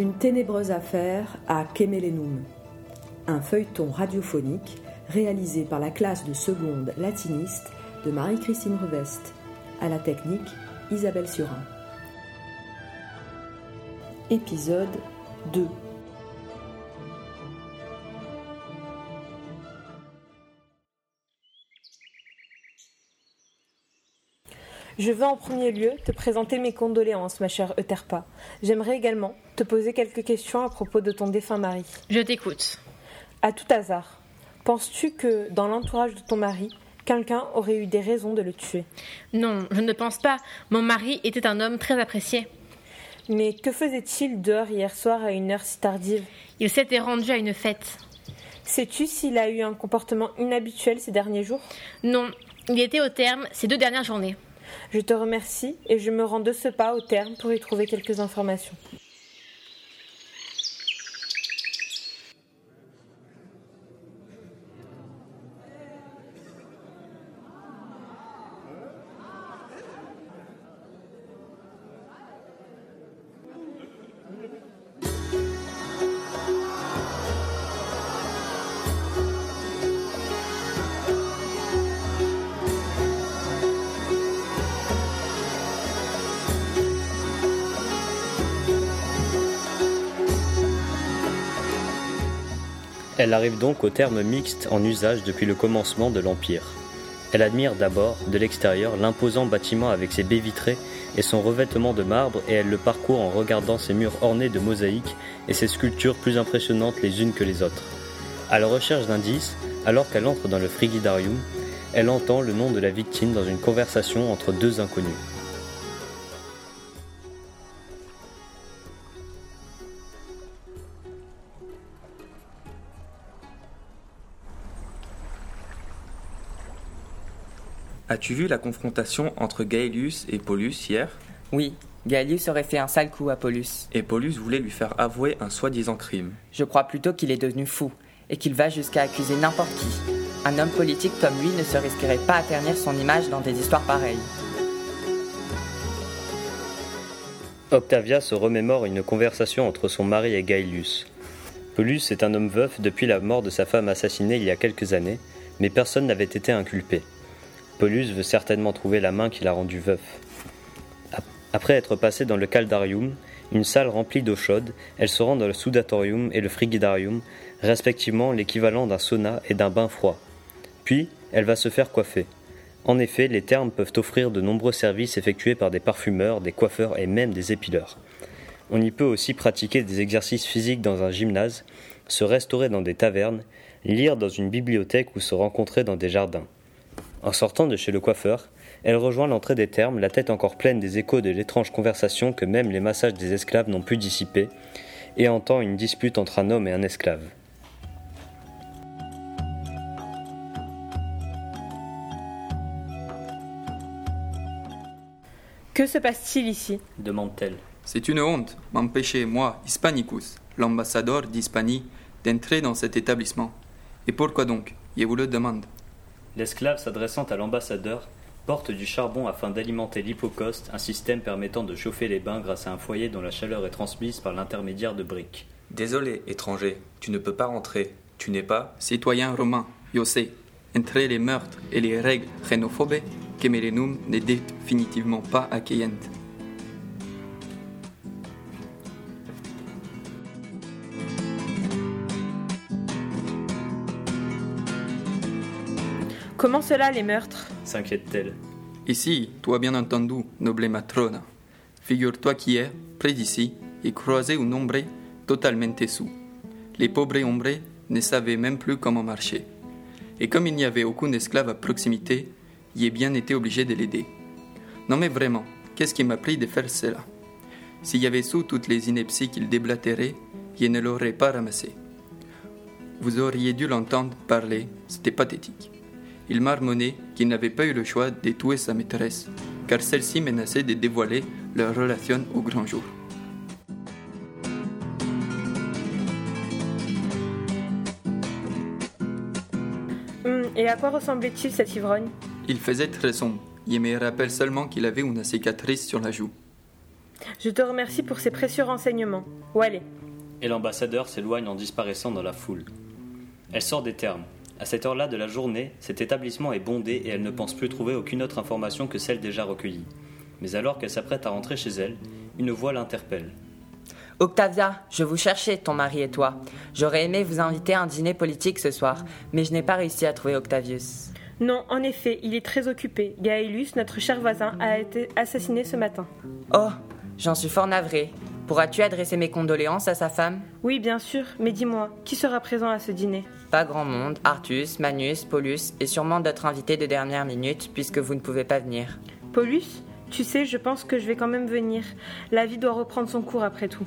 Une ténébreuse affaire à Kemelenum. Un feuilleton radiophonique réalisé par la classe de seconde latiniste de Marie-Christine Reveste. À la technique, Isabelle Surin. Épisode 2 Je veux en premier lieu te présenter mes condoléances, ma chère Euterpa. J'aimerais également te poser quelques questions à propos de ton défunt mari. Je t'écoute. À tout hasard, penses-tu que dans l'entourage de ton mari, quelqu'un aurait eu des raisons de le tuer? Non, je ne pense pas. Mon mari était un homme très apprécié. Mais que faisait-il dehors hier soir à une heure si tardive? Il s'était rendu à une fête. Sais-tu s'il a eu un comportement inhabituel ces derniers jours? Non, il était au terme ces deux dernières journées. Je te remercie et je me rends de ce pas au terme pour y trouver quelques informations. Elle arrive donc au terme mixte en usage depuis le commencement de l'Empire. Elle admire d'abord, de l'extérieur, l'imposant bâtiment avec ses baies vitrées et son revêtement de marbre et elle le parcourt en regardant ses murs ornés de mosaïques et ses sculptures plus impressionnantes les unes que les autres. À la recherche d'indices, alors qu'elle entre dans le frigidarium, elle entend le nom de la victime dans une conversation entre deux inconnus. As-tu vu la confrontation entre Gaelius et Paulus hier? Oui, Gaelius aurait fait un sale coup à Paulus. Et Paulus voulait lui faire avouer un soi-disant crime. Je crois plutôt qu'il est devenu fou, et qu'il va jusqu'à accuser n'importe qui. Un homme politique comme lui ne se risquerait pas à ternir son image dans des histoires pareilles. Octavia se remémore une conversation entre son mari et Gaelius. Paulus est un homme veuf depuis la mort de sa femme assassinée il y a quelques années, mais personne n'avait été inculpé. Paulus veut certainement trouver la main qui l'a rendu veuf. Après être passé dans le caldarium, une salle remplie d'eau chaude, elle se rend dans le sudatorium et le frigidarium, respectivement l'équivalent d'un sauna et d'un bain froid. Puis, elle va se faire coiffer. En effet, les thermes peuvent offrir de nombreux services effectués par des parfumeurs, des coiffeurs et même des épileurs. On y peut aussi pratiquer des exercices physiques dans un gymnase, se restaurer dans des tavernes, lire dans une bibliothèque ou se rencontrer dans des jardins. En sortant de chez le coiffeur, elle rejoint l'entrée des thermes, la tête encore pleine des échos de l'étrange conversation que même les massages des esclaves n'ont pu dissiper, et entend une dispute entre un homme et un esclave. Que se passe-t-il ici? demande-t-elle. C'est une honte, m'empêcher, moi, Hispanicus, l'ambassadeur d'Hispanie, d'entrer dans cet établissement. Et pourquoi donc? Je vous le demande. L'esclave s'adressant à l'ambassadeur porte du charbon afin d'alimenter l'hypocauste, un système permettant de chauffer les bains grâce à un foyer dont la chaleur est transmise par l'intermédiaire de briques. Désolé, étranger, tu ne peux pas rentrer. Tu n'es pas citoyen romain, je sais. Entre les meurtres et les règles xénophobes, Kemelenum n'est définitivement pas accueillante. Comment cela, les meurtres? S'inquiète-t-elle. Ici, toi bien entendu, noble matrona. Figure-toi qu'hier, près d'ici, il croisait un hombre totalement sous. Les pauvres hombres ne savaient même plus comment marcher. Et comme il n'y avait aucun esclave à proximité, il ai bien été obligé de l'aider. Non mais vraiment, qu'est-ce qui m'a pris de faire cela? S'il y avait su toutes les inepties qu'il déblatérait, il ne l'aurait pas ramassé. Vous auriez dû l'entendre parler, c'était pathétique. Il marmonnait qu'il n'avait pas eu le choix de tuer sa maîtresse, car celle-ci menaçait de dévoiler leur relation au grand jour. Hum, Et à quoi ressemblait-il cet ivrogne? Il faisait très sombre. Il me rappelle seulement qu'il avait une cicatrice sur la joue. Je te remercie pour ces précieux renseignements. Où allez Et l'ambassadeur s'éloigne en disparaissant dans la foule. Elle sort des termes. À cette heure-là de la journée, cet établissement est bondé et elle ne pense plus trouver aucune autre information que celle déjà recueillie. Mais alors qu'elle s'apprête à rentrer chez elle, une voix l'interpelle. Octavia, je vous cherchais, ton mari et toi. J'aurais aimé vous inviter à un dîner politique ce soir, mais je n'ai pas réussi à trouver Octavius. Non, en effet, il est très occupé. Gaëlus, notre cher voisin, a été assassiné ce matin. Oh, j'en suis fort navré. Pourras-tu adresser mes condoléances à sa femme Oui, bien sûr, mais dis-moi, qui sera présent à ce dîner? Pas grand monde, Artus, Manus, Paulus et sûrement d'autres invités de dernière minute puisque vous ne pouvez pas venir. Paulus Tu sais, je pense que je vais quand même venir. La vie doit reprendre son cours après tout.